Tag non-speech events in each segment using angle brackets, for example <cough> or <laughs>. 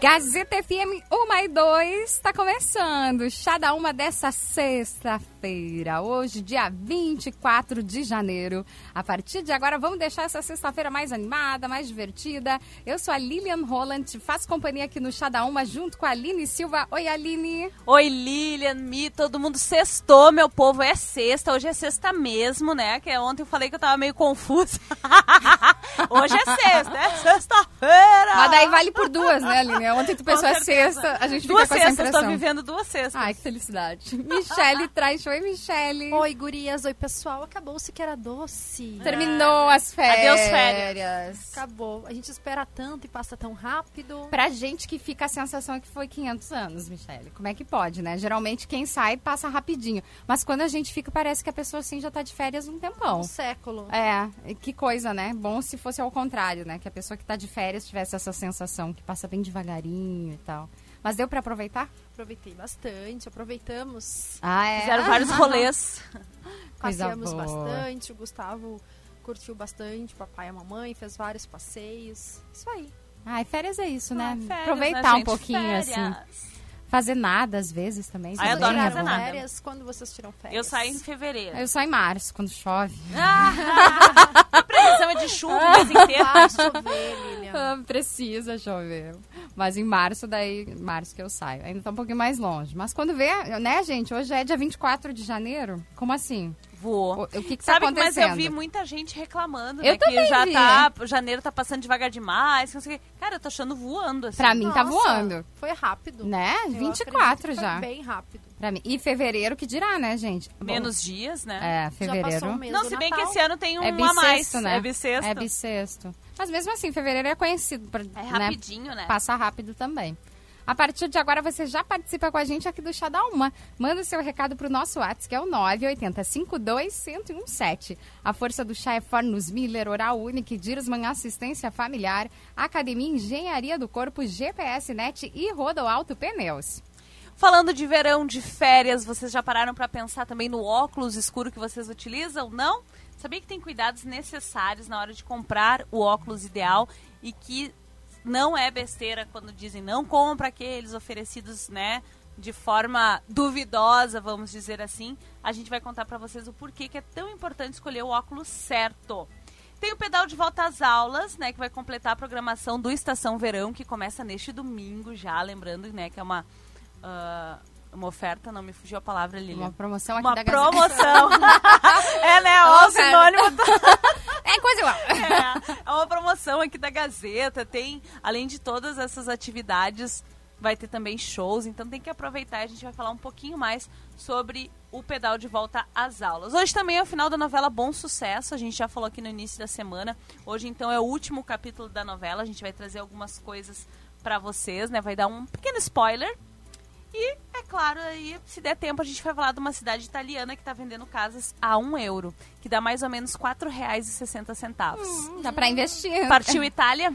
Gazeta FM 1 e 2 está começando. Chá da uma dessa sexta-feira. Hoje, dia 24 de janeiro. A partir de agora, vamos deixar essa sexta-feira mais animada, mais divertida. Eu sou a Lilian Holland, faço companhia aqui no Chá da Uma junto com a Aline Silva. Oi, Aline. Oi, Lilian, Mi, todo mundo sextou, meu povo. É sexta, hoje é sexta mesmo, né? Que ontem eu falei que eu tava meio confusa. <laughs> hoje é sexta, é sexta-feira. Mas daí vale por duas, né, Aline? Ontem tu pensou é sexta, a gente fica duas com essa sextas, impressão. tô vivendo duas sextas. Ai, que felicidade. Michele traz. Oi, Michele. Oi, gurias. Oi, pessoal. Acabou-se que era doce. Terminou as férias. Adeus, férias. Acabou. A gente espera tanto e passa tão rápido. Pra gente que fica a sensação é que foi 500 anos, Michele. Como é que pode, né? Geralmente quem sai passa rapidinho. Mas quando a gente fica, parece que a pessoa assim já tá de férias um tempão. Um século. É, que coisa, né? Bom se fosse ao contrário, né? Que a pessoa que tá de férias tivesse essa sensação, que passa bem devagarinho e tal. Mas deu pra aproveitar? Aproveitei bastante. Aproveitamos. Ah, é? Fizeram vários <laughs> rolês. Passeamos bastante. O Gustavo curtiu bastante. O papai e a mamãe fez vários passeios. Isso aí. Ai, férias é isso, né? Ah, férias, Aproveitar né, um pouquinho, Férias. assim. Fazer nada, às vezes, também. Ai, isso adoro é fazer nada. Férias, quando vocês tiram férias? Eu saio em fevereiro. Eu só em março, quando chove. <laughs> A previsão é de chuva o mês inteiro. Vai chover, Lilian. Ah, Precisa chover. Mas em março, daí, março que eu saio. Ainda tá um pouquinho mais longe. Mas quando vê, né, gente? Hoje é dia 24 de janeiro. Como assim? Voou. O, o que que tá Sabe que, mas acontecendo? eu vi muita gente reclamando, Eu né? Que já vi. tá. Janeiro tá passando devagar demais. que não sei o quê. Cara, eu tô achando voando, assim. Pra mim tá Nossa, voando. Foi rápido. Né? Eu 24 acredito que já. Foi bem rápido. Pra mim. E fevereiro que dirá, né, gente? Bom, Menos dias, né? É, Já passou fevereiro. mês Não, se bem que Natal. esse ano tem um É a mais. bissexto, né? É bissexto. É bissexto. Mas mesmo assim, fevereiro é conhecido por É né, rapidinho, né? Passa rápido também. A partir de agora, você já participa com a gente aqui do Chá da Uma. Manda o seu recado pro nosso WhatsApp, que é o 980-52-1017. A força do chá é Fornos Miller, Oral Unique, Dirosman Assistência Familiar, Academia Engenharia do Corpo, GPS Net e Rodo Alto Pneus. Falando de verão, de férias, vocês já pararam pra pensar também no óculos escuro que vocês utilizam? Não? Sabia que tem cuidados necessários na hora de comprar o óculos ideal e que não é besteira quando dizem não compra aqueles oferecidos, né, de forma duvidosa, vamos dizer assim. A gente vai contar pra vocês o porquê que é tão importante escolher o óculos certo. Tem o pedal de volta às aulas, né, que vai completar a programação do Estação Verão, que começa neste domingo já, lembrando, né, que é uma ah, uma oferta, não me fugiu a palavra, Lilian. Uma promoção aqui Uma da promoção. <laughs> é, né? Ó, o sinônimo <laughs> É coisa igual. <laughs> é, é uma promoção aqui da Gazeta. Tem, além de todas essas atividades, vai ter também shows. Então tem que aproveitar. A gente vai falar um pouquinho mais sobre o pedal de volta às aulas. Hoje também é o final da novela Bom Sucesso. A gente já falou aqui no início da semana. Hoje, então, é o último capítulo da novela. A gente vai trazer algumas coisas pra vocês, né? Vai dar um pequeno spoiler. E, é claro, aí, se der tempo, a gente vai falar de uma cidade italiana que está vendendo casas a um euro, que dá mais ou menos R$ 4,60. Dá pra investir. Partiu Itália?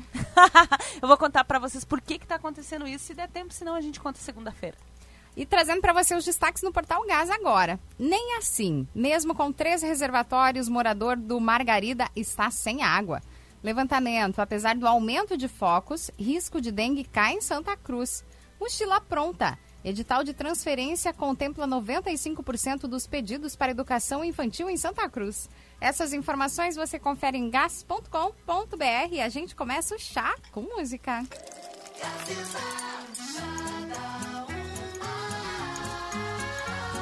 <laughs> Eu vou contar pra vocês por que que tá acontecendo isso, se der tempo, senão a gente conta segunda-feira. E trazendo para você os destaques no Portal Gás agora. Nem assim, mesmo com três reservatórios, morador do Margarida está sem água. Levantamento, apesar do aumento de focos, risco de dengue cai em Santa Cruz. Mochila pronta. Edital de transferência contempla 95% dos pedidos para educação infantil em Santa Cruz. Essas informações você confere em gas.com.br e a gente começa o chá com música.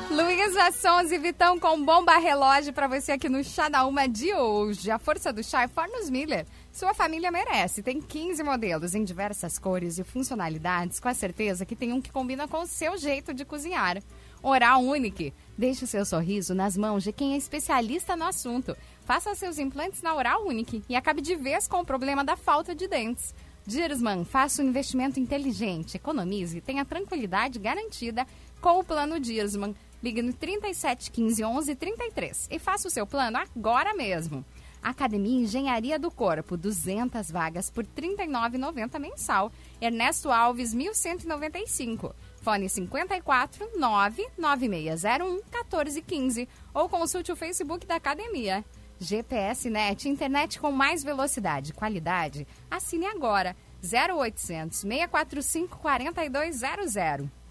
Luísa Sons e Vitão com bomba relógio para você aqui no Chá da Uma de hoje. A força do chá é Fornos Miller. Sua família merece. Tem 15 modelos em diversas cores e funcionalidades, com a certeza que tem um que combina com o seu jeito de cozinhar. Oral Unique. Deixe o seu sorriso nas mãos de quem é especialista no assunto. Faça seus implantes na Oral Unique e acabe de vez com o problema da falta de dentes. Dirsman, faça um investimento inteligente, economize e tenha tranquilidade garantida com o plano Dirsman. Ligue no 37 15 11 33 e faça o seu plano agora mesmo. Academia Engenharia do Corpo, 200 vagas por R$ 39,90 mensal. Ernesto Alves, 1195. Fone 54 99601 1415 ou consulte o Facebook da academia. GPS Net, internet com mais velocidade e qualidade. Assine agora 0800 645 4200.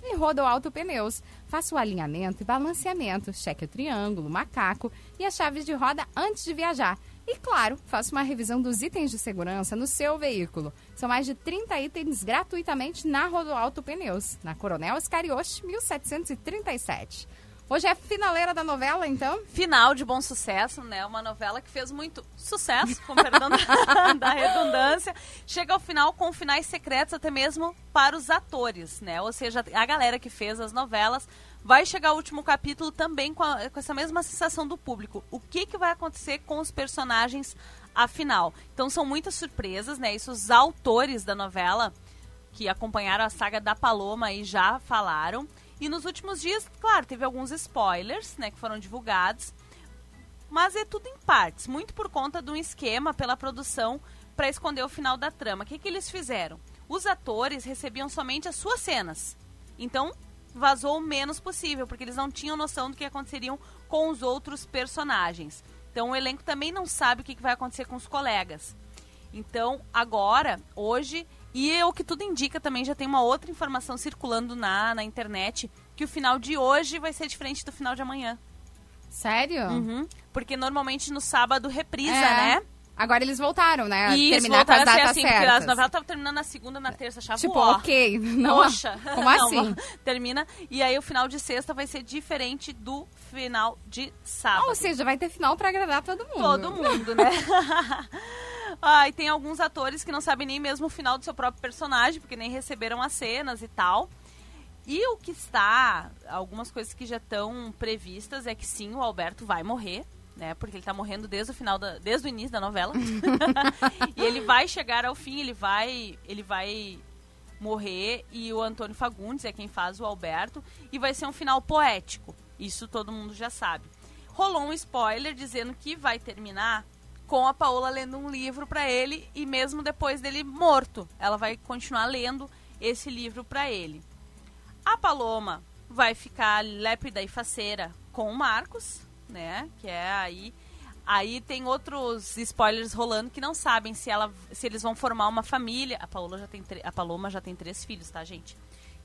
E Rodo Alto Pneus. Faça o alinhamento e balanceamento, cheque o triângulo, macaco e as chaves de roda antes de viajar. E claro, faça uma revisão dos itens de segurança no seu veículo. São mais de 30 itens gratuitamente na Rodoalto Pneus, na Coronel Escarioche, 1737. Hoje é finaleira da novela, então? Final de bom sucesso, né? Uma novela que fez muito sucesso, com perdão da, <laughs> da redundância. Chega ao final com finais secretos até mesmo para os atores, né? Ou seja, a galera que fez as novelas vai chegar o último capítulo também com, a, com essa mesma sensação do público. O que, que vai acontecer com os personagens afinal? Então são muitas surpresas, né? Isso os autores da novela que acompanharam a saga da Paloma aí já falaram. E nos últimos dias, claro, teve alguns spoilers, né, que foram divulgados. Mas é tudo em partes, muito por conta de um esquema pela produção para esconder o final da trama. O que, que eles fizeram? Os atores recebiam somente as suas cenas. Então, vazou o menos possível, porque eles não tinham noção do que aconteceriam com os outros personagens. Então, o elenco também não sabe o que, vai acontecer com os colegas. Então, agora, hoje, e é o que tudo indica também, já tem uma outra informação circulando na, na internet, que o final de hoje vai ser diferente do final de amanhã. Sério? Uhum, porque normalmente no sábado reprisa, É. né? Agora eles voltaram, né? a isso, terminar com as datas assim, porque certas. as novelas estavam terminando na segunda, na terça, achava Tipo, ó, ok. <laughs> Não, Poxa, Como Não, assim? termina. E aí o final de sexta vai ser diferente do final de sábado. Ou seja, vai ter final pra agradar todo mundo. Todo mundo, né? <laughs> ah, e tem alguns atores que não sabem nem mesmo o final do seu próprio personagem, porque nem receberam as cenas e tal. E o que está, algumas coisas que já estão previstas é que sim, o Alberto vai morrer, né? Porque ele tá morrendo desde o final da, desde o início da novela. <laughs> e ele vai chegar ao fim, ele vai, ele vai morrer e o Antônio Fagundes é quem faz o Alberto e vai ser um final poético. Isso todo mundo já sabe. Rolou um spoiler dizendo que vai terminar com a Paola lendo um livro para ele e mesmo depois dele morto, ela vai continuar lendo esse livro para ele. A Paloma vai ficar lépida e faceira com o Marcos, né? Que é aí. Aí tem outros spoilers rolando que não sabem se, ela, se eles vão formar uma família. A, Paola já tem a Paloma já tem três filhos, tá, gente?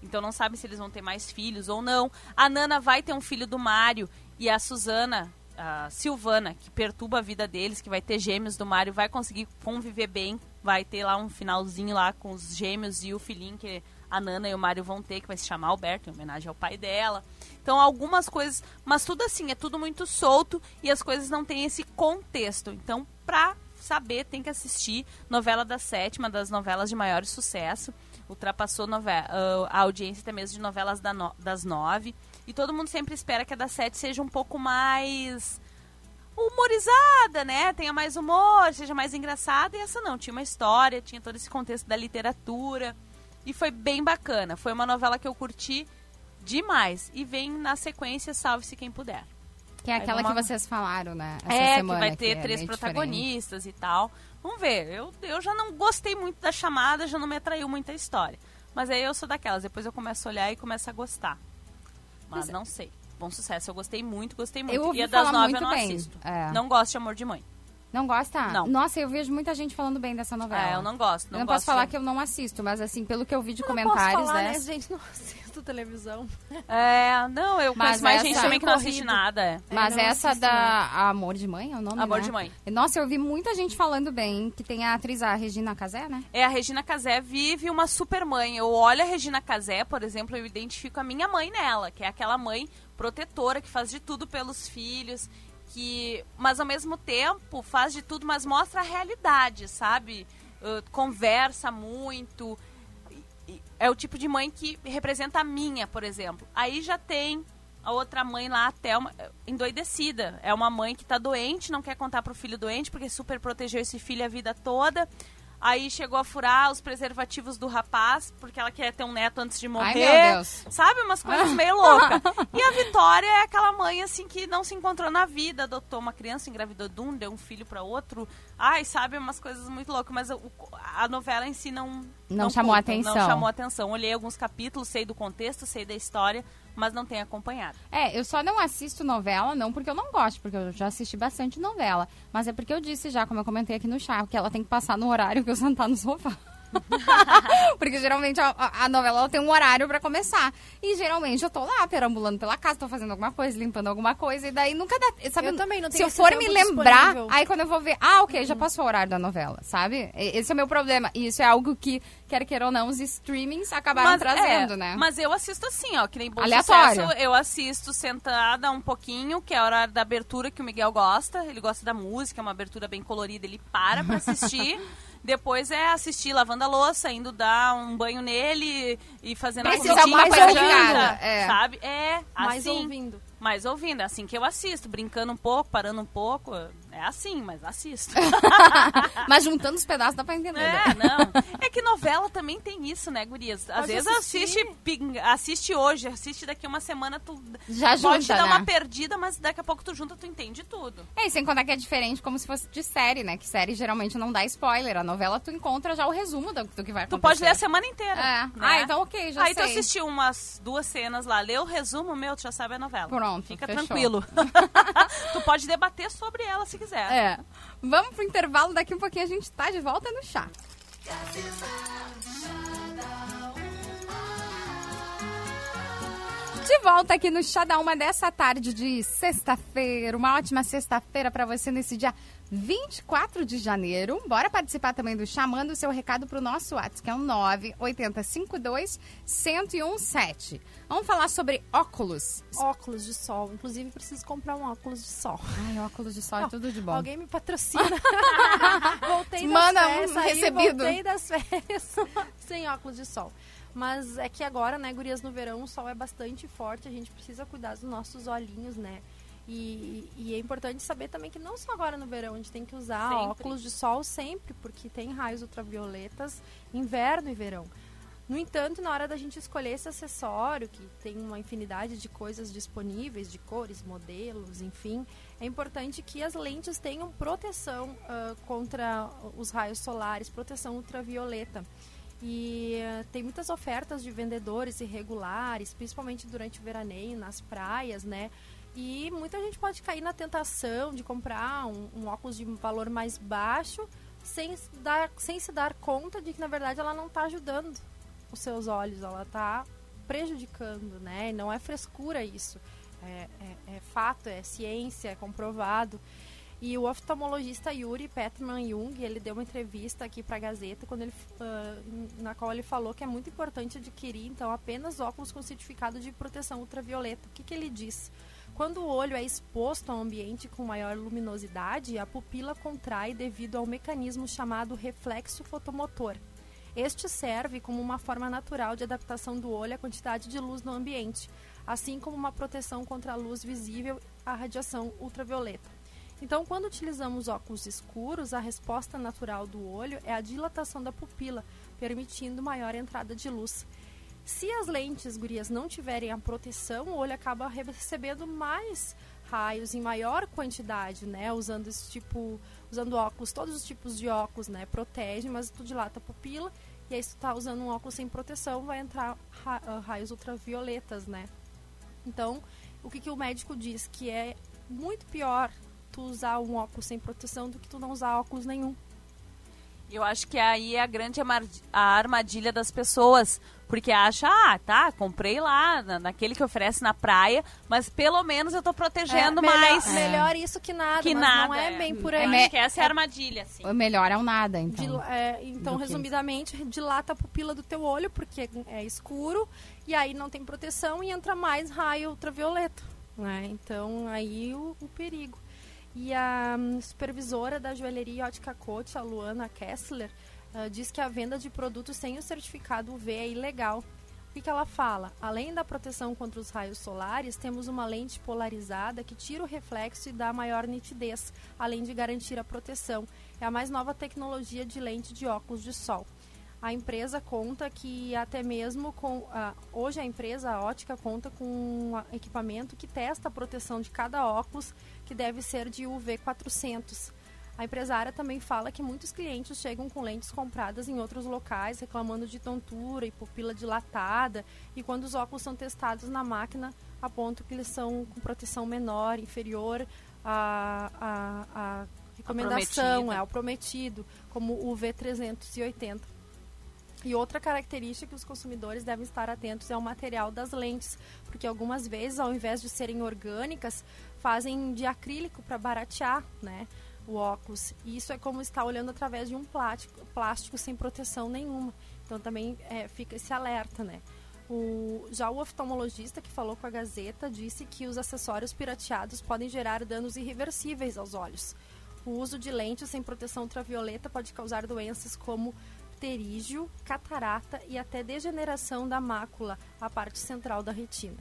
Então não sabem se eles vão ter mais filhos ou não. A Nana vai ter um filho do Mário e a Suzana, a Silvana, que perturba a vida deles, que vai ter gêmeos do Mário, vai conseguir conviver bem. Vai ter lá um finalzinho lá com os gêmeos e o filhinho que a Nana e o Mário vão ter, que vai se chamar Alberto, em homenagem ao pai dela. Então, algumas coisas, mas tudo assim, é tudo muito solto e as coisas não têm esse contexto. Então, pra saber, tem que assistir novela da sétima, das novelas de maior sucesso. Ultrapassou nove- ah, a audiência até mesmo de novelas da no- das nove. E todo mundo sempre espera que a da sete seja um pouco mais humorizada, né? Tenha mais humor, seja mais engraçada. E essa não, tinha uma história, tinha todo esse contexto da literatura. E foi bem bacana. Foi uma novela que eu curti demais. E vem na sequência Salve-se Quem Puder. Que é aquela que vocês falaram, né? Essa é, semana, que vai ter é três meio protagonistas e tal. Vamos ver. Eu, eu já não gostei muito da chamada, já não me atraiu muito a história. Mas aí eu sou daquelas. Depois eu começo a olhar e começo a gostar. Mas Mas- não sei. Bom sucesso. Eu gostei muito, gostei muito. Eu ouvi e a das nove eu não bem. assisto. É. Não gosto de Amor de Mãe. Não gosta? Não. Nossa, eu vejo muita gente falando bem dessa novela. É, eu não gosto. Não, eu não gosto posso falar que eu não assisto, mas assim, pelo que eu vi de Eu comentários, não posso falar, né? né? Gente, não <laughs> assisto televisão. É, não, eu Mas conheço mais essa- gente também que não assiste nada. É. Mas não essa da Amor de Mãe é o nome, Amor né? de Mãe. Nossa, eu vi muita gente falando bem, que tem a atriz, a Regina Casé, né? É, a Regina Casé vive uma super mãe. Eu olho a Regina Casé, por exemplo, eu identifico a minha mãe nela, que é aquela mãe protetora que faz de tudo pelos filhos, que, mas ao mesmo tempo faz de tudo, mas mostra a realidade, sabe? Uh, conversa muito. É o tipo de mãe que representa a minha, por exemplo. Aí já tem a outra mãe lá, a Thelma, eh, endoidecida. É uma mãe que tá doente, não quer contar pro filho doente, porque super protegeu esse filho a vida toda. Aí chegou a furar os preservativos do rapaz, porque ela quer ter um neto antes de morrer. Ai, meu Deus. Sabe? Umas coisas meio loucas. E a Vitória é aquela mãe, assim, que não se encontrou na vida, adotou uma criança, engravidou de um, deu um filho para outro. Ai, sabe? Umas coisas muito loucas. Mas o- a novela em si não. Não chamou conta, atenção. Não chamou atenção. Olhei alguns capítulos, sei do contexto, sei da história, mas não tenho acompanhado. É, eu só não assisto novela, não porque eu não gosto, porque eu já assisti bastante novela. Mas é porque eu disse já, como eu comentei aqui no chá, que ela tem que passar no horário que eu <laughs> sentar no sofá. <laughs> porque geralmente a, a- novela ela tem um horário pra começar. E geralmente eu tô lá perambulando pela casa, tô fazendo alguma coisa, limpando alguma coisa, e daí nunca dá. Sabe, Eu também não Se tenho eu esse for me lembrar, disponível. Uhum. aí quando eu vou ver, ah, ok, já passou o horário da novela, sabe? Esse é o meu problema. E isso é algo que, quer queira ou não, os streamings acabaram trazendo, é, né? Mas eu assisto assim, ó, que nem bom Aleatório. sucesso, eu assisto sentada um pouquinho, que é a hora da abertura que o Miguel gosta. Ele gosta da música, é uma abertura bem colorida, ele para pra assistir. <laughs> Depois é assistir lavando a louça, indo dar um banho nele e fazendo Precisa a coisa de janta, é. sabe? É, Mais assim. ouvindo. Mais ouvindo, é assim que eu assisto, brincando um pouco, parando um pouco. É assim, mas assisto. <laughs> Mas juntando os pedaços dá pra entender. né? É, não. É que novela também tem isso, né, gurias? Às Pode vezes assistir. assiste, assiste hoje, assiste daqui uma semana, tu Já pode junta, dar né? uma perdida, mas daqui a pouco tu junta, tu entende tudo. É, e sem contar que é diferente como se fosse de série, né? Que série geralmente não dá spoiler. A novela tu encontra já o resumo do, do que vai Tu acontecer. pode ler a semana inteira. É. né? Ah, então ok, já Aí sei. tu assistiu umas duas cenas lá, leu o resumo, meu, tu já sabe a novela. Pronto, Fica fechou. tranquilo. <laughs> tu pode debater sobre ela se quiser. É. Vamos pro intervalo, daqui um pouquinho a gente tá de volta no chá. De volta aqui no Chá da Uma dessa tarde de sexta-feira. Uma ótima sexta-feira para você nesse dia 24 de janeiro. Bora participar também do Chá. Manda o seu recado pro nosso WhatsApp, que é o 98052 1017. Vamos falar sobre óculos. Óculos de sol. Inclusive, preciso comprar um óculos de sol. Ai, óculos de sol é tudo de bom. Alguém me patrocina. <laughs> voltei das Manda um férias, aí recebido. Voltei das férias <laughs> sem óculos de sol. Mas é que agora, né, gurias, no verão o sol é bastante forte, a gente precisa cuidar dos nossos olhinhos, né? E, e é importante saber também que não só agora no verão, a gente tem que usar Sempre. óculos de sol sempre, porque tem raios ultravioletas inverno e verão. No entanto, na hora da gente escolher esse acessório, que tem uma infinidade de coisas disponíveis, de cores, modelos, enfim, é importante que as lentes tenham proteção ah, contra os raios solares, proteção ultravioleta. E eh, tem muitas ofertas de vendedores irregulares, principalmente durante o veraneio, nas praias, né? E muita gente pode cair na tentação de comprar um, um óculos de valor mais baixo sem, se dar, sem se dar conta de que, na verdade, ela não está ajudando os seus olhos, ela está prejudicando, né? E não é frescura isso. É, é- é fato, é ciência, é comprovado. E o oftalmologista Yuri Petman Jung, ele deu uma entrevista aqui para a Gazeta, quando ele, ah, na qual ele falou que é muito importante adquirir, então, apenas óculos com certificado de proteção ultravioleta. O que, que ele diz? Quando o olho é exposto a um ambiente com maior luminosidade, a pupila contrai devido ao mecanismo chamado reflexo fotomotor. Este serve como uma forma natural de adaptação do olho à quantidade de luz no ambiente, assim como uma proteção contra a luz visível à radiação ultravioleta. Então, quando utilizamos óculos escuros, a resposta natural do olho é a dilatação da pupila, permitindo maior entrada de luz. Se as lentes, gurias, não tiverem a proteção, o olho acaba recebendo mais raios em maior quantidade, né? Usando esse tipo, usando óculos, todos os tipos de óculos, né? Protege, mas tu dilata a pupila. E aí, se tu tá usando um óculos sem proteção, vai entrar ra- ah, raios ultravioletas, né? Então, o que, que o médico diz? Que é muito pior tu usar um óculos sem proteção do que tu não usar óculos nenhum. Eu acho que aí é a grande a armadilha das pessoas. Porque acha, ah, tá, comprei lá, na- naquele que oferece na praia, mas pelo menos eu tô protegendo É, melhor, mais. Melhor isso que nada, Que mas nada. não é bem por Eu aí. É acho que essa é a armadilha, assim. O melhor é o nada, então. Dil- é, então, resumidamente, dilata a pupila do teu olho, porque é escuro, e aí não tem proteção e entra mais raio ultravioleta. Né? Então, aí o, o perigo. E a hum, supervisora da joalheria Ótica Coach, a Luana Kessler, ah, diz que a venda de produtos sem o certificado UV é ilegal. que, que ela fala? Além da proteção contra os raios solares, temos uma lente polarizada que tira o reflexo e dá maior nitidez, além de garantir a proteção. É a mais nova tecnologia de lente de óculos de sol. A empresa conta que até mesmo com. Uh, hoje a empresa a ótica conta com um equipamento que testa a proteção de cada óculos, que deve ser de UV 400 a empresária também fala que muitos clientes chegam com lentes compradas em outros locais, reclamando de tontura e pupila dilatada, e quando os óculos são testados na máquina, apontam que eles são com proteção menor, inferior à, à, à recomendação, é, ao prometido, como o V380. E outra característica que os consumidores devem estar atentos é o material das lentes, porque algumas vezes, ao invés de serem orgânicas, fazem de acrílico para baratear, né? o óculos. E isso é como estar olhando através de um plástico, plástico sem proteção nenhuma. Então também é, fica esse alerta, né? O, já o oftalmologista que falou com a Gazeta disse que os acessórios pirateados podem gerar danos irreversíveis aos olhos. O uso de lentes sem proteção ultravioleta pode causar doenças como pterígio, catarata e até degeneração da mácula, a parte central da retina.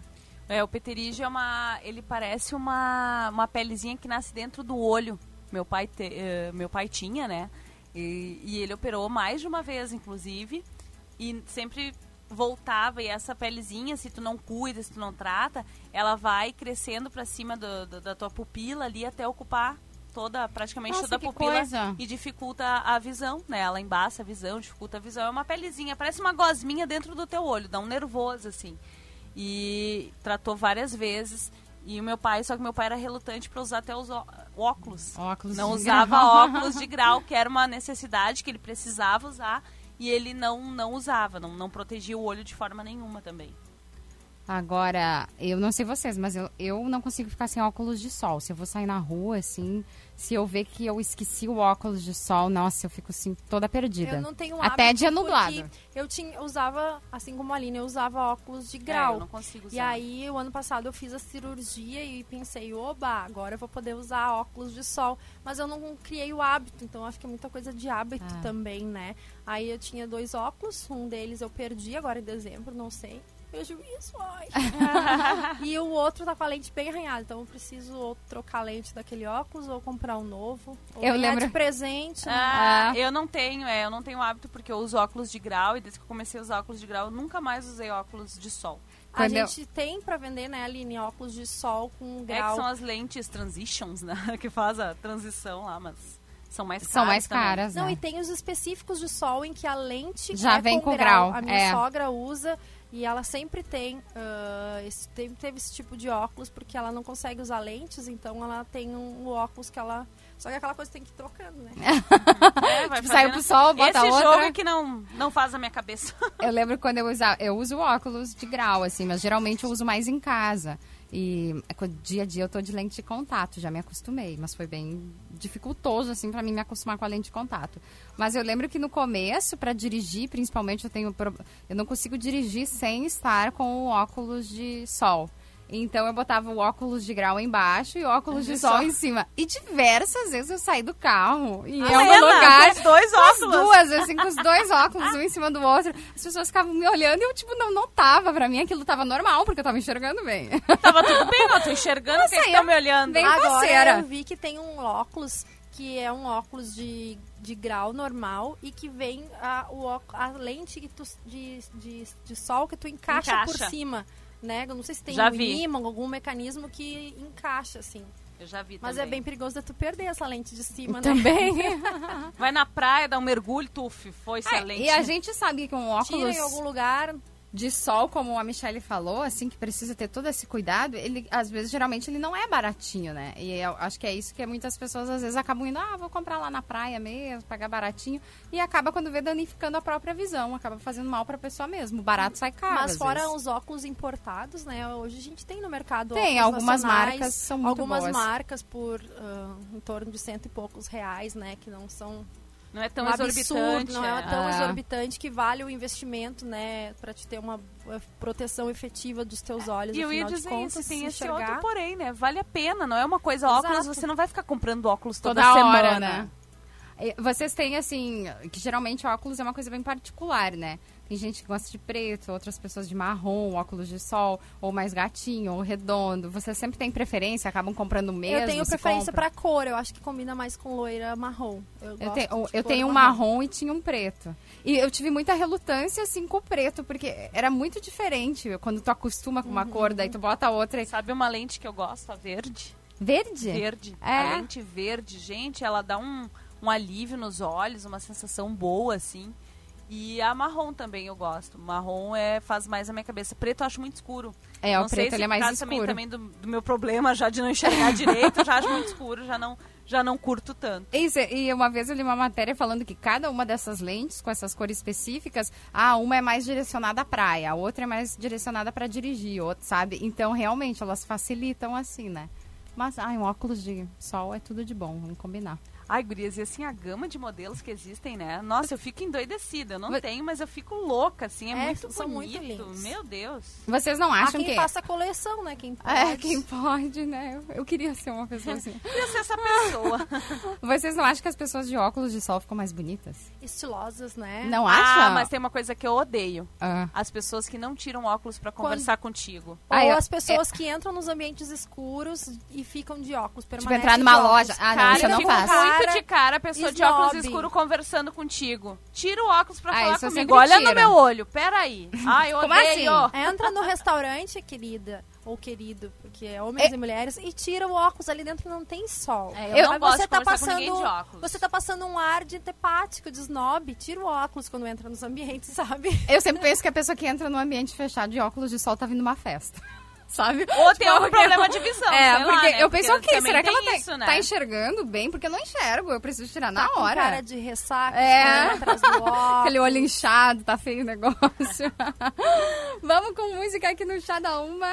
É, o pterígio é uma, ele parece uma, uma pelezinha que nasce dentro do olho meu pai, te, uh, meu pai tinha, né? E, e, ele operou mais de uma vez, inclusive, e sempre voltava e essa pelezinha, se tu não cuida, se tu não trata, ela vai crescendo para cima do, do, da tua pupila ali até ocupar toda, praticamente Nossa, toda a pupila coisa. e dificulta a visão, né? Ela embaça a visão, dificulta a visão. É uma pelezinha, parece uma gosminha dentro do teu olho, dá um nervoso assim. E tratou várias vezes e o meu pai, só que meu pai era relutante para usar até os óculos. Óculos Não usava grau. óculos de <laughs> grau, que era uma necessidade que ele precisava usar. E ele não, não usava, não, não protegia o olho de forma nenhuma também. Agora, eu não sei vocês, mas eu, eu não consigo ficar sem óculos de sol. Se eu vou sair na rua, assim, se eu ver que eu esqueci o óculos de sol, nossa, eu fico assim, toda perdida. Eu não tenho Até dia nublado. Eu tinha, usava, assim como a Aline, eu usava óculos de É, grau. eu não consigo usar. E aí, o ano passado eu fiz a cirurgia e pensei, oba, agora eu vou poder usar óculos de sol. Mas eu não criei o hábito, então acho que é muita coisa de hábito Ah. também, né? Aí eu tinha dois óculos, um deles eu perdi agora em dezembro, não sei. Prejuízo, ai. <laughs> e o outro tá com a lente bem arranhada, então eu preciso ou trocar a lente daquele óculos ou comprar um novo. Ou Eu lembro- de presente. né? Ah, Ah. eu não tenho, é, eu não tenho hábito porque eu uso óculos de grau e desde que eu comecei a usar óculos de grau, eu nunca mais usei óculos de sol. A Quando eu- gente tem pra vender, né, Aline, óculos de sol com É que grau. são as lentes transitions, né? <laughs> Que faz a transição lá, mas são mais caras. São mais caras, Não, né? e tem os específicos de sol em que a lente Já é vem com com grau, A minha é. sogra usa e ela sempre tem, ah, esse, teve, teve esse tipo de óculos porque ela não consegue usar lentes, então ela tem um, um óculos que ela. Só que aquela coisa tem que ir trocando, né? <laughs> É, vai Tipo, saiu fazendo- pro sol, bota Esse outra. jogo que não, não faz a minha cabeça. <laughs> Eu lembro quando eu usava, eu uso óculos de grau, assim, mas geralmente eu uso mais em casa. E é, dia a dia eu tô de lente de contato, já me acostumei, mas foi bem dificultoso, assim, pra mim me acostumar com a lente de contato. Mas eu lembro que no começo, pra dirigir, principalmente, eu tenho. Eu não consigo dirigir sem estar com o óculos de sol. Então eu botava o óculos de grau embaixo e o óculos de sol em cima. E diversas vezes eu saí do carro e em algum Helena, lugar. com os dois óculos. duas, assim, com os dois óculos, um em cima do outro. As pessoas ficavam me olhando e eu, tipo, não notava. Pra mim aquilo tava normal, porque eu tava enxergando bem. Tava tudo bem, eu tô enxergando, vocês estão me olhando. bem Agora faceira. eu vi que tem um óculos que é um óculos de, de grau normal e que vem a, o, ó- a lente que tu, de, de, de sol que tu encaixa, Encaixa. por cima. Né? Eu não sei se tem Já um vi. imã, algum mecanismo que encaixa, assim. Eu já vi Mas também. é bem perigoso de tu perder essa lente de cima, né? Também. <laughs> Vai na praia, dá um mergulho, tuf, foi Ah, excelente. e a gente sabe que um Tira óculos em algum lugar, de sol, como a Michelle falou, assim, que precisa ter todo esse cuidado, ele, às vezes, geralmente, ele não é baratinho, né? E eu acho que é isso que muitas pessoas, às vezes, acabam indo, ah, vou comprar lá na praia mesmo, pagar baratinho, e acaba, quando vê, danificando a própria visão, acaba fazendo mal pra pessoa mesmo. O barato sai caro, Mas fora vezes. os óculos importados, né? Hoje a gente tem no mercado Tem, algumas marcas são muito Algumas boas. marcas por ah, em torno de cento e poucos reais, né? Que não são Não é tão um exorbitante. absurdo, não é é. tão Ah. exorbitante que vale o investimento, né? Pra te ter uma eh, proteção efetiva dos teus olhos, E eu ia dizer contas, isso, tem se esse enxergar. outro porém, né? Vale a pena, não é uma coisa Exato. óculos, você não vai ficar comprando óculos toda, toda semana. hora, né? Vocês têm, assim, que geralmente óculos é uma coisa bem particular, né? Tem gente que gosta de preto, outras pessoas de marrom, óculos de sol, ou mais gatinho, ou redondo. Você sempre tem preferência? Acabam comprando o mesmo? eu tenho preferência compra? pra cor, eu acho que combina mais com loira marrom. Eu, Eu, gosto tenho, de eu cor tenho um marrom e tinha um preto. E eu tive muita relutância, assim, com o preto, porque era muito diferente. Quando tu acostuma com uma cor, daí tu bota outra. e- Sabe uma lente que eu gosto? A verde. Verde? Verde. É. A lente verde, gente, ela dá um, um alívio nos olhos, uma sensação boa, assim. E a marrom também eu gosto. Marrom é, faz mais a minha cabeça. Preto eu acho muito escuro. É, o não sei preto ele é mais causa também, escuro. também do, do meu problema já de não enxergar <laughs> direito, eu já acho muito escuro, já não, já não curto tanto. Isso, e uma vez eu li uma matéria falando que cada uma dessas lentes, com essas cores específicas, ah, uma é mais direcionada à praia, a outra é mais direcionada para dirigir, outra, sabe? Então, realmente, elas facilitam assim, né? Mas, ai, um óculos de sol é tudo de bom, vamos combinar. Ai, gurias, e assim, a gama de modelos que existem, né? Nossa, eu fico endoidecida. Eu não Mas- tenho, mas eu fico louca, assim. É, É, muito são bonito. muito lindos. Meu Deus. Vocês não acham quem que... faça coleção, né? Quem pode. É, quem pode, né? Eu, eu queria ser uma pessoa assim. <laughs> Queria ser essa pessoa. <laughs> Vocês não acham que as pessoas de óculos de sol ficam mais bonitas? Estilosas, né? Não acham? ah, mas tem uma coisa que eu odeio. Ah. As pessoas que não tiram óculos pra conversar contigo. Ou Ah, eu- as pessoas que entram nos ambientes escuros e ficam de óculos, Tipo, entrar numa loja. Ah, não, Cara, isso eu não faço. Muito Cara, de cara a pessoa de snob. óculos escuro conversando contigo. Tira o óculos pra Ah, falar eu comigo. Olha tiro. no meu olho. Peraí. Ai, eu Como odeio. assim? Entra no restaurante, querida, ou querido, porque é homens É- e mulheres, e tira o óculos ali dentro não tem sol. É, eu Eu- não Aí gosto você de tá passando, de você tá passando um ar de antipático, de snob. Tira o óculos quando entra nos ambientes, <laughs> sabe? Eu sempre penso que a pessoa que entra num ambiente fechado de óculos de sol tá vindo uma festa. Sabe? Ou tem Tipo, algum problema de visão, É, sei lá, porque né? eu penso, Porque ok, será que ela tá, isso, né? tá enxergando bem? Porque eu não enxergo, eu preciso tirar na tá hora. cara de ressaca, É. atrás do óculos. <laughs> Aquele olho inchado, tá feio o negócio. <laughs> Vamos com música aqui no Chá da Uma.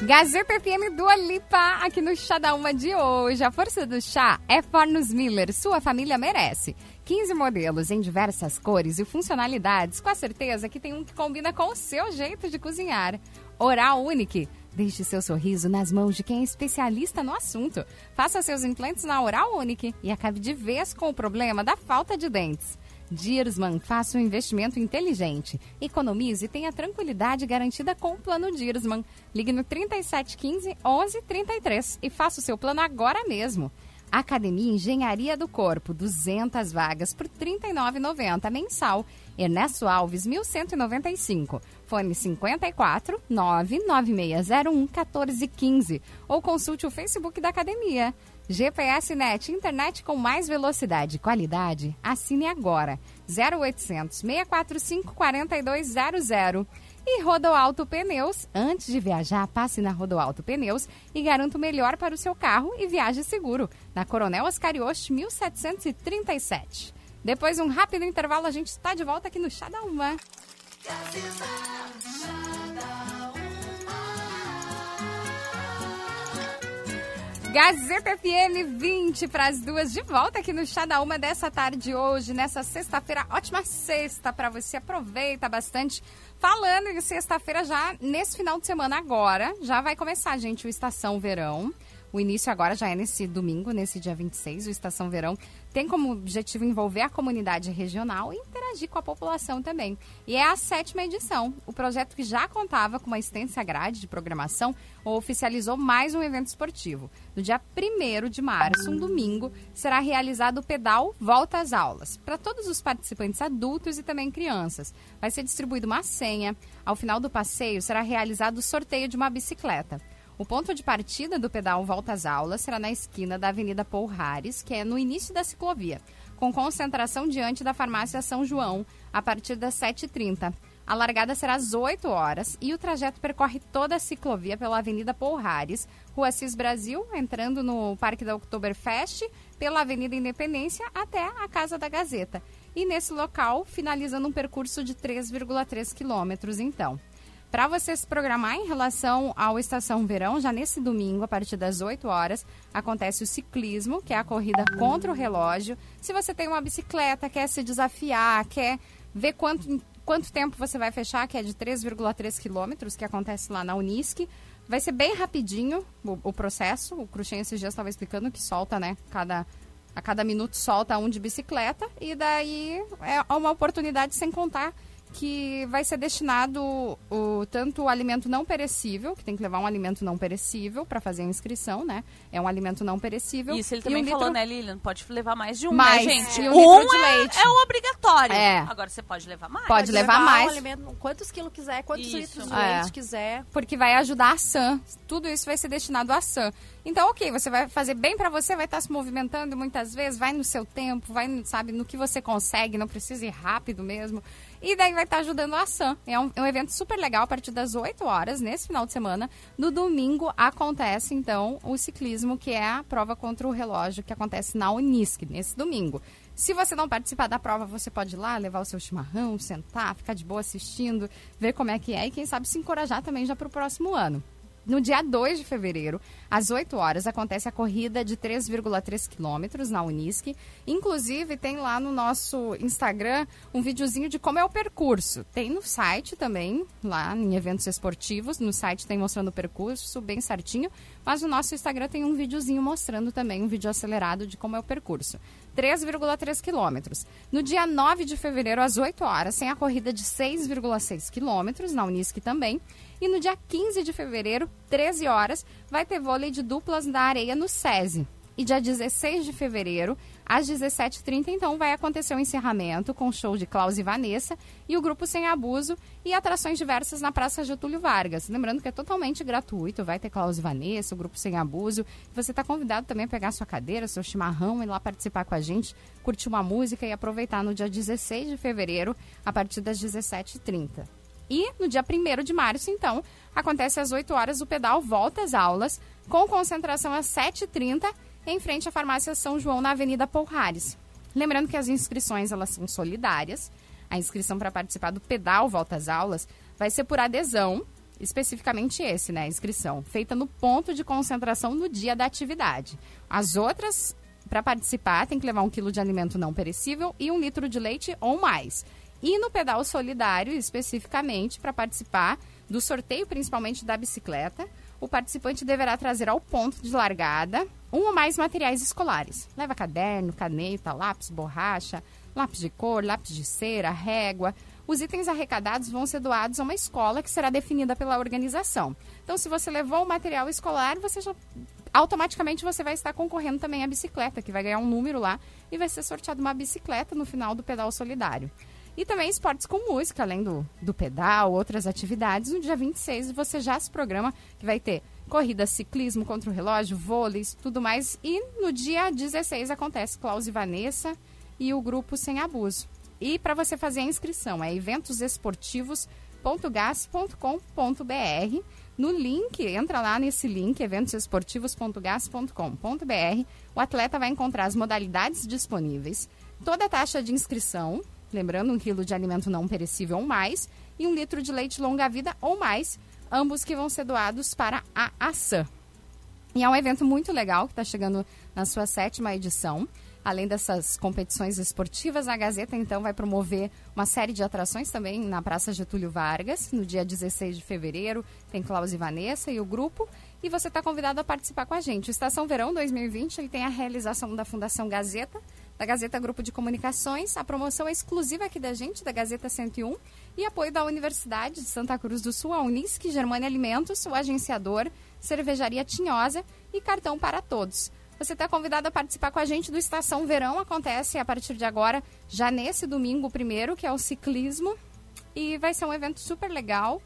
Gazeta FM do Alipa, aqui no Chá da Uma de hoje. A força do chá é Fornos Miller, sua família merece. 15 modelos em diversas cores e funcionalidades, com a certeza que tem um que combina com o seu jeito de cozinhar. Oral Unique. Deixe seu sorriso nas mãos de quem é especialista no assunto. Faça seus implantes na Oral Unique e acabe de vez com o problema da falta de dentes. Diersman, faça um investimento inteligente. Economize e tenha tranquilidade garantida com o plano Diersman. Ligue no 3715 1133 e faça o seu plano agora mesmo. Academia Engenharia do Corpo, 200 vagas por R$ 39,90 mensal. Ernesto Alves, 1195. Fone 54 99601 1415. Ou consulte o Facebook da academia. GPS Net, internet com mais velocidade e qualidade. Assine agora. 0800 645 4200. E Rodoalto Pneus. Antes de viajar, passe na Rodoalto Pneus e garanta o melhor para o seu carro e viaje seguro. Na Coronel Oscarioste, 1737. Depois de um rápido intervalo, a gente está de volta aqui no Chá da Uma. Gazeta FM 20 para as duas de volta aqui no Chá da Uma dessa tarde hoje, nessa sexta-feira. Ótima sexta para você, aproveita bastante. Falando em sexta-feira, já nesse final de semana agora, já vai começar, gente, o Estação Verão. O início agora já é nesse domingo, nesse dia 26, o Estação Verão. Tem como objetivo envolver a comunidade regional e interagir com a população também. E é a sétima edição. O projeto que já contava com uma extensa grade de programação oficializou mais um evento esportivo. No dia 1 de março, um domingo, será realizado o pedal Volta às Aulas, para todos os participantes adultos e também crianças. Vai ser distribuída uma senha. Ao final do passeio, será realizado o sorteio de uma bicicleta. O ponto de partida do pedal Volta às Aulas será na esquina da Avenida Pourares, que é no início da ciclovia, com concentração diante da farmácia São João, a partir das 7h30. A largada será às 8 horas e o trajeto percorre toda a ciclovia pela Avenida Pourares, Rua Cis Brasil, entrando no Parque da Oktoberfest, pela Avenida Independência até a Casa da Gazeta. E nesse local, finalizando um percurso de 3,3 quilômetros, então. Para você se programar em relação ao Estação Verão, já nesse domingo, a partir das 8 horas, acontece o ciclismo, que é a corrida contra o relógio. Se você tem uma bicicleta, quer se desafiar, quer ver quanto, quanto tempo você vai fechar, que é de 3,3 quilômetros, que acontece lá na Unisc, Vai ser bem rapidinho o, o processo. O Cruxem esses dias estava explicando que solta, né? Cada, a cada minuto solta um de bicicleta. E daí é uma oportunidade sem contar que vai ser destinado o, tanto o alimento não perecível, que tem que levar um alimento não perecível para fazer a inscrição, né? É um alimento não perecível. Isso ele também um falou, litro... né, Lilian? Pode levar mais de um, mais, né, gente? E um, um litro de é, leite. é o obrigatório. É. Agora você pode levar mais. Pode levar mais. Um alimento, quantos quilos quiser, quantos Isso. litros de É. leite quiser. porque vai ajudar a SAM. Tudo isso vai ser destinado à SAM. Então, ok, você vai fazer bem para você, vai estar se movimentando muitas vezes, vai no seu tempo, vai, sabe, no que você consegue, não precisa ir rápido mesmo. E daí vai estar ajudando a SAM. É um, é um evento super legal a partir das 8 horas, nesse final de semana. No domingo acontece, então, o ciclismo, que é a prova contra o relógio, que acontece na Unisc, nesse domingo. Se você não participar da prova, você pode ir lá, levar o seu chimarrão, sentar, ficar de boa assistindo, ver como é que é e quem sabe se encorajar também já para o próximo ano. No dia 2 de fevereiro, às 8 horas, acontece a corrida de 3,3 quilômetros na Unisc. Inclusive, tem lá no nosso Instagram um videozinho de como é o percurso. Tem no site também, lá em eventos esportivos. No site tem mostrando o percurso bem certinho. Mas no nosso Instagram tem um videozinho mostrando também, um vídeo acelerado de como é o percurso. 3,3 quilômetros. No dia 9 de fevereiro, às 8 horas, tem a corrida de 6,6 quilômetros, na Unisc também. E no dia 15 de fevereiro, 13 horas, vai ter vôlei de duplas da areia no SESI. E dia 16 de fevereiro, às 17h30, então, vai acontecer o encerramento com o show de Klaus e Vanessa e o grupo Sem Abuso e atrações diversas na Praça Getúlio Vargas. Lembrando que é totalmente gratuito, vai ter Klaus e Vanessa, o grupo Sem Abuso. Você está convidado também a pegar sua cadeira, seu chimarrão e lá participar com a gente, curtir uma música e aproveitar no dia 16 de fevereiro, a partir das 17h30. E no dia 1 de março, então, acontece às 8 horas o pedal Volta às Aulas, com concentração às 7h30, em frente à farmácia São João, na Avenida Pouhares. Lembrando que as inscrições elas são solidárias. A inscrição para participar do pedal Volta às Aulas vai ser por adesão, especificamente esse, né? Inscrição, feita no ponto de concentração no dia da atividade. As outras, para participar, tem que levar um quilo de alimento não perecível e um litro de leite ou mais. E no pedal solidário, especificamente, para participar do sorteio, principalmente da bicicleta, o participante deverá trazer ao ponto de largada um ou mais materiais escolares. Leva caderno, caneta, lápis, borracha, lápis de cor, lápis de cera, régua. Os itens arrecadados vão ser doados a uma escola que será definida pela organização. Então, se você levou o material escolar, você já automaticamente você vai estar concorrendo também à bicicleta, que vai ganhar um número lá e vai ser sorteado uma bicicleta no final do pedal solidário. E também esportes com música, além do, do pedal, outras atividades. No dia 26 você já se programa que vai ter corrida, ciclismo contra o relógio, vôlei, tudo mais. E no dia 16 acontece Klaus e Vanessa e o grupo Sem Abuso. E para você fazer a inscrição é eventosesportivos.gas.com.br. No link, entra lá nesse link, eventosesportivos.gas.com.br. O atleta vai encontrar as modalidades disponíveis, toda a taxa de inscrição, lembrando um quilo de alimento não perecível ou mais, e um litro de leite longa-vida ou mais, ambos que vão ser doados para a ação. E é um evento muito legal que está chegando na sua sétima edição. Além dessas competições esportivas, a Gazeta então vai promover uma série de atrações também na Praça Getúlio Vargas, no dia 16 de fevereiro. Tem Klaus e Vanessa e o grupo. E você está convidado a participar com a gente. O Estação Verão 2020 ele tem a realização da Fundação Gazeta, da Gazeta Grupo de Comunicações. A promoção é exclusiva aqui da gente, da Gazeta 101, e apoio da Universidade de Santa Cruz do Sul, a Unisc, Germânia Alimentos, o agenciador, Cervejaria Tinhosa e Cartão para Todos. Você está convidado a participar com a gente do Estação Verão. Acontece a partir de agora, já nesse domingo primeiro, que é o ciclismo. E vai ser um evento super legal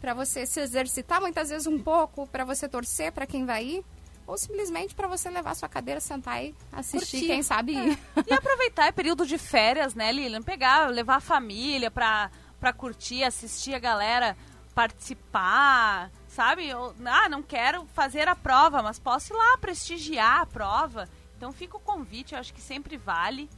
para você se exercitar muitas vezes um pouco, para você torcer para quem vai ir, ou simplesmente para você levar sua cadeira, sentar e assistir, Curtir. quem sabe ir. E aproveitar é período de férias, né, Lilian? Pegar, levar a família pra, pra curtir, assistir a galera participar, sabe? Eu, ah, não quero fazer a prova, mas posso ir lá prestigiar a prova. Então fica o convite, eu acho que sempre vale.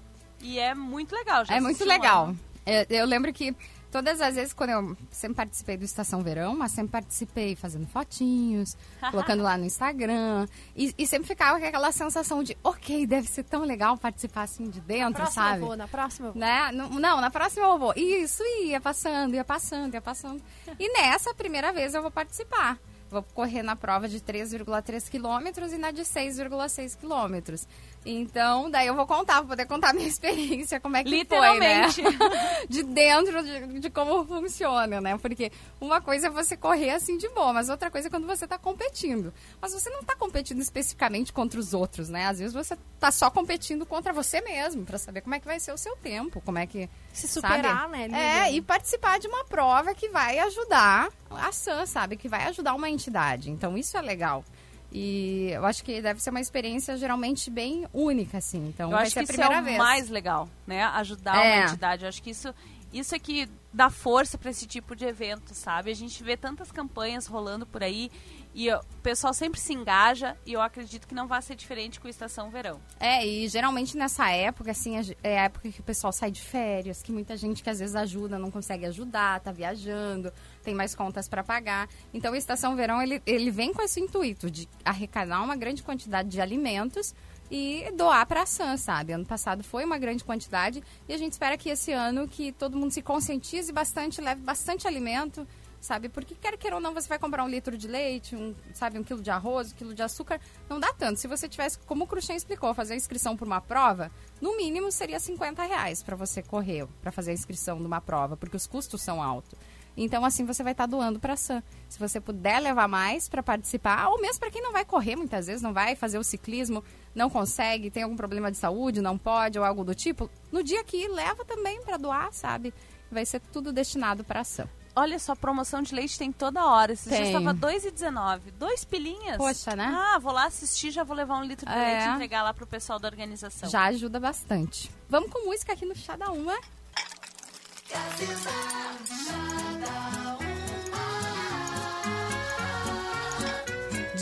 E é muito legal. Já É muito legal. É, Eu lembro que todas as vezes, quando eu sempre participei do Estação Verão, mas sempre participei fazendo fotinhos, <laughs> colocando lá no Instagram. E, e sempre ficava com aquela sensação de, ok, deve ser tão legal participar assim de Na dentro, próxima sabe? eu vou, na próxima eu vou. Né? Não, não, na próxima eu vou. Isso, ia passando, ia passando, ia passando. E <laughs> nessa primeira vez eu vou participar. Vou correr na prova de 3,3 quilômetros e na de 6,6 quilômetros. Então, daí eu vou contar, vou poder contar a minha <laughs> experiência, como é que Literalmente. foi, né? <laughs> de dentro de, de, como funciona, né? Porque uma coisa é você correr assim de boa, mas outra coisa é quando você está competindo. Mas você não está competindo especificamente contra os outros, né? Às vezes você está só competindo contra você mesmo, para saber como é que vai ser o seu tempo, como é que... Se superar, sabe? né? É, e participar de uma prova que vai ajudar a SAM, sabe? Que vai ajudar uma entidade. Então, isso é legal. E eu acho que deve ser uma experiência geralmente bem única, assim. Então, eu acho que a isso é primeira o vez. mais legal, né? Ajudar É. uma entidade. Eu acho que isso, isso é que dá força para esse tipo de evento, sabe? A gente vê tantas campanhas rolando por aí e o pessoal sempre se engaja e eu acredito que não vai ser diferente com a Estação Verão. É, e geralmente nessa época, assim, é a época que o pessoal sai de férias, que muita gente que às vezes ajuda não consegue ajudar, tá viajando, tem mais contas para pagar. Então, o Estação Verão, ele, ele vem com esse intuito de arrecadar uma grande quantidade de alimentos e doar para a SAM, sabe? Ano passado foi uma grande quantidade e a gente espera que esse ano que todo mundo se conscientize bastante, leve bastante alimento, sabe? Porque quer queira ou não, você vai comprar um litro de leite, um, sabe, um quilo de arroz, um quilo de açúcar, não dá tanto. Se você tivesse, como o Cruxem explicou, fazer a inscrição por uma prova, no mínimo seria 50 reais para você correr, para fazer a inscrição de uma prova, porque os custos são altos. Então, assim, você vai estar doando para a SAM. Se você puder levar mais para participar, ou mesmo para quem não vai correr muitas vezes, não vai fazer o ciclismo, não consegue, tem algum problema de saúde, não pode, ou algo do tipo, no dia que leva também para doar, sabe? Vai ser tudo destinado para a SAM. Olha só, promoção de leite tem toda hora. Esse dia Tem. estava 2,19. Dois pilinhas. Poxa, né? Ah, vou lá assistir, já vou levar um litro de É. leite e entregar lá pro pessoal da organização. Já ajuda bastante. Vamos com música aqui no Chá da Uma.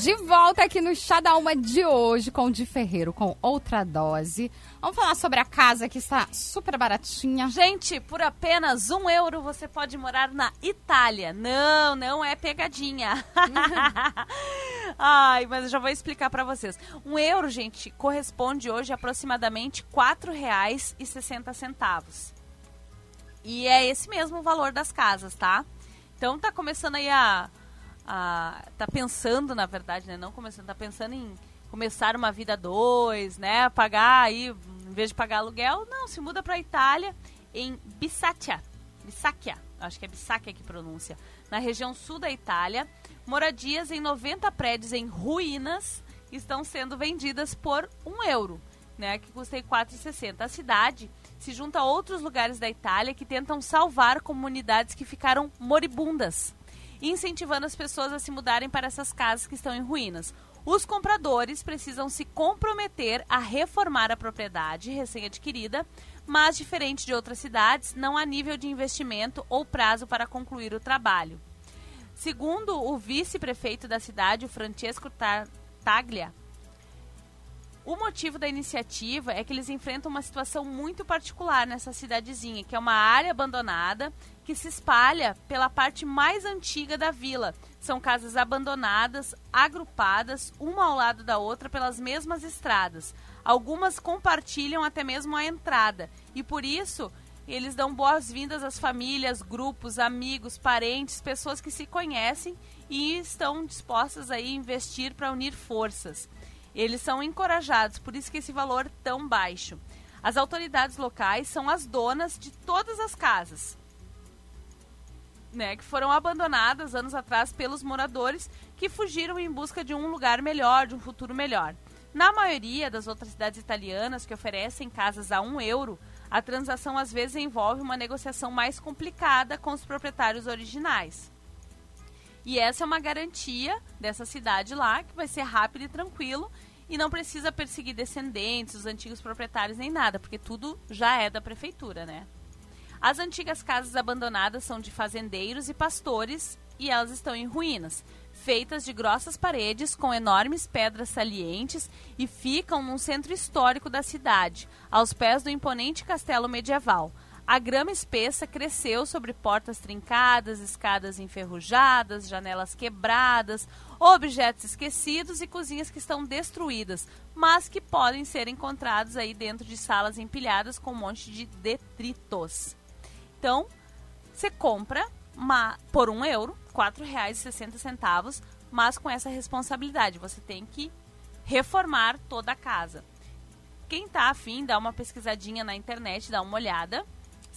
De volta aqui no Chá da Uma de hoje com o Di Ferreiro, com outra dose. Vamos falar sobre a casa que está super baratinha. Gente, por apenas um euro você pode morar na Itália. Não, não é pegadinha. <laughs> Ai, mas eu já vou explicar pra vocês. Um euro, gente, corresponde hoje a aproximadamente R$ 4,60. E é esse mesmo o valor das casas, tá? Então tá começando aí a, a tá pensando, na verdade, né? Não começando, tá pensando em começar uma vida dois, né? Pagar aí, em vez de pagar aluguel, não, se muda pra Itália, em Bisaccia. Bisaccia, acho que é Bisaccia que pronuncia. Na região sul da Itália, moradias em 90 prédios em ruínas estão sendo vendidas por um euro, né? Que custa aí 4,60. A cidade se junta a outros lugares da Itália que tentam salvar comunidades que ficaram moribundas incentivando as pessoas a se mudarem para essas casas que estão em ruínas. Os compradores precisam se comprometer a reformar a propriedade recém-adquirida, mas diferente de outras cidades, não há nível de investimento ou prazo para concluir o trabalho. Segundo o vice-prefeito da cidade, Francesco Taglia, o motivo da iniciativa é que eles enfrentam uma situação muito particular nessa cidadezinha, que é uma área abandonada que se espalha pela parte mais antiga da vila. São casas abandonadas, agrupadas, uma ao lado da outra pelas mesmas estradas. Algumas compartilham até mesmo a entrada, e por isso eles dão boas-vindas às famílias, grupos, amigos, parentes, pessoas que se conhecem e estão dispostas a investir para unir forças. Eles são encorajados, por isso que esse valor tão baixo. As autoridades locais são as donas de todas as casas, né, que foram abandonadas anos atrás pelos moradores que fugiram em busca de um lugar melhor, de um futuro melhor. Na maioria das outras cidades italianas que oferecem casas a um euro, a transação às vezes envolve uma negociação mais complicada com os proprietários originais. E essa é uma garantia dessa cidade lá, que vai ser rápido e tranquilo e não precisa perseguir descendentes, os antigos proprietários nem nada, porque tudo já é da prefeitura, né? As antigas casas abandonadas são de fazendeiros e pastores e elas estão em ruínas, feitas de grossas paredes com enormes pedras salientes e ficam num centro histórico da cidade, aos pés do imponente castelo medieval. A grama espessa cresceu sobre portas trincadas, escadas enferrujadas, janelas quebradas, objetos esquecidos e cozinhas que estão destruídas, mas que podem ser encontrados aí dentro de salas empilhadas com um monte de detritos. Então, você compra uma, por um euro, R$ 4,60, mas com essa responsabilidade. Você tem que reformar toda a casa. Quem tá afim, dá uma pesquisadinha na internet, dá uma olhada.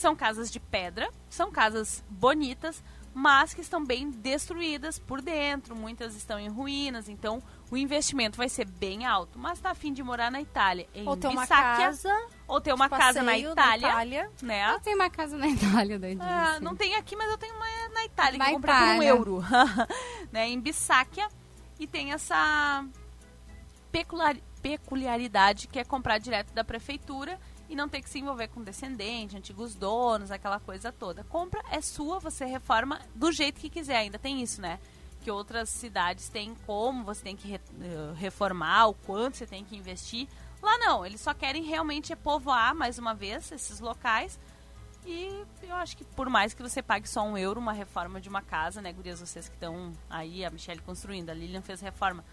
São casas de pedra, são casas bonitas, mas que estão bem destruídas por dentro, muitas estão em ruínas, então o investimento vai ser bem alto. Mas está afim de morar na Itália, em Ou ter uma casa, ou ter uma casa na Itália, Itália. né? Eu tenho uma casa na Itália, doidinha. Ah, assim. não tem aqui, mas eu tenho uma na Itália, Na que eu comprei por um euro. <laughs> né, em Bissacchia. E tem essa peculiar- peculiaridade que é comprar direto da prefeitura e não ter que se envolver com descendente, antigos donos, aquela coisa toda. Compra é sua, você reforma do jeito que quiser. Ainda tem isso, né? Que outras cidades têm como você tem que re- eh, reformar, o quanto você tem que investir. Lá não, eles só querem realmente é povoar mais uma vez esses locais. E eu acho que por mais que você pague só um euro, uma reforma de uma casa, né, gurias, vocês que estão aí, a Michelle construindo, a Lilian fez reforma,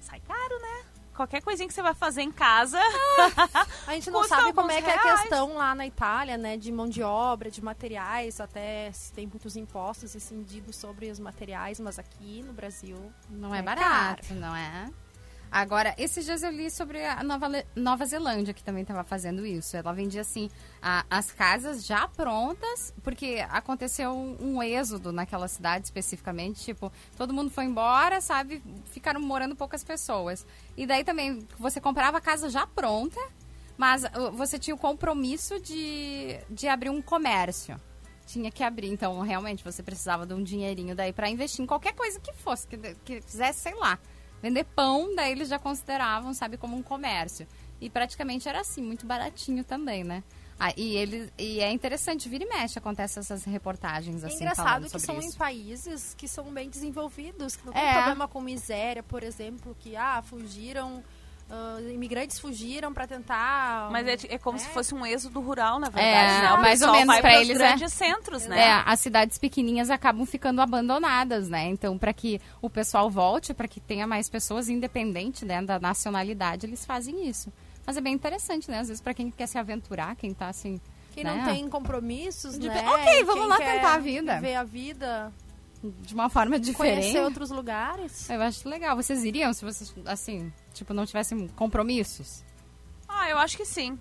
sai caro, né? Qualquer coisinha que você vai fazer em casa, <laughs> A gente não sabe como é que é a questão lá na Itália, né? De mão de obra, de materiais, até se tem muitos impostos incididos sobre os materiais, mas aqui no Brasil Não é, É barato, não é? Agora, esses dias eu li sobre a Nova, Nova Zelândia, que também estava fazendo isso. Ela vendia, assim, a- as casas já prontas, porque aconteceu um, um êxodo naquela cidade especificamente. Tipo, todo mundo foi embora, sabe? Ficaram morando poucas pessoas. E daí também, você comprava a casa já pronta, mas uh, você tinha o compromisso de, de abrir um comércio. Tinha que abrir, então realmente você precisava de um dinheirinho daí para investir em qualquer coisa que fosse, que, que fizesse, sei lá, vender pão, daí eles já consideravam, sabe, como um comércio. E praticamente era assim, muito baratinho também, né? Ah, e, ele, e é interessante, vira e mexe, acontece essas reportagens É assim. engraçado falando que são isso. em países que são bem desenvolvidos, que não tem É. problema com miséria, por exemplo, que ah, fugiram, ah, imigrantes fugiram para tentar. mas é, é como É. se fosse um êxodo rural, na verdade. É, né? Mais ou menos pros eles, é. grandes centros, né? É, as cidades pequenininhas acabam ficando abandonadas, né? Então, para que o pessoal volte, para que tenha mais pessoas, independente né, da nacionalidade, eles fazem isso. Mas é bem interessante, né? Às vezes, para quem quer se aventurar, quem tá assim. Quem né? não tem compromissos, De- né? Ok, vamos Quem lá tentar a vida. Viver a vida, De uma forma diferente. conhecer outros lugares. Eu acho legal. Vocês iriam se vocês, assim, tipo, não tivessem compromissos? Ah, eu acho que sim.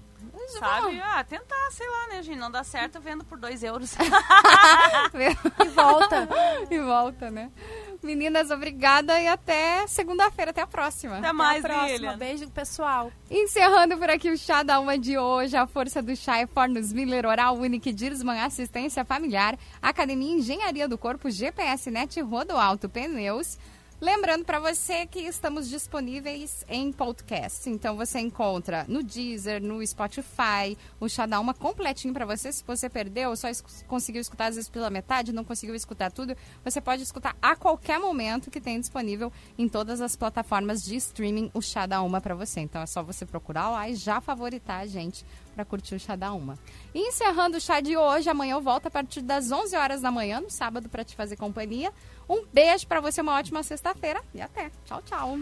Sabe? Ah, tentar, sei lá, né, gente? Não dá certo vendo por dois euros. <laughs> <laughs> E volta. e volta, né? Meninas, obrigada e até segunda-feira. Até a próxima. Até mais, Até a próxima. Lilian. Beijo, pessoal. Encerrando por aqui o Chá da Uma de hoje, a força do chá é Fornos Miller, Oral Unique, Dirsman, Assistência Familiar, Academia Engenharia do Corpo, GPS Net, Rodo Alto Pneus. Lembrando para você que estamos disponíveis em podcast. Então você encontra no Deezer, no Spotify, o Chá da Uma completinho para você. Se você perdeu, só es- conseguiu escutar às vezes pela metade, não conseguiu escutar tudo, você pode escutar a qualquer momento que tem disponível em todas as plataformas de streaming o Chá da Uma para você. Então é só você procurar lá e já favoritar a gente para curtir o Chá da Uma. E encerrando o chá de hoje, amanhã eu volto a partir das 11 horas da manhã, no sábado, para te fazer companhia. Um beijo para você, uma ótima sexta-feira e até. Tchau, tchau.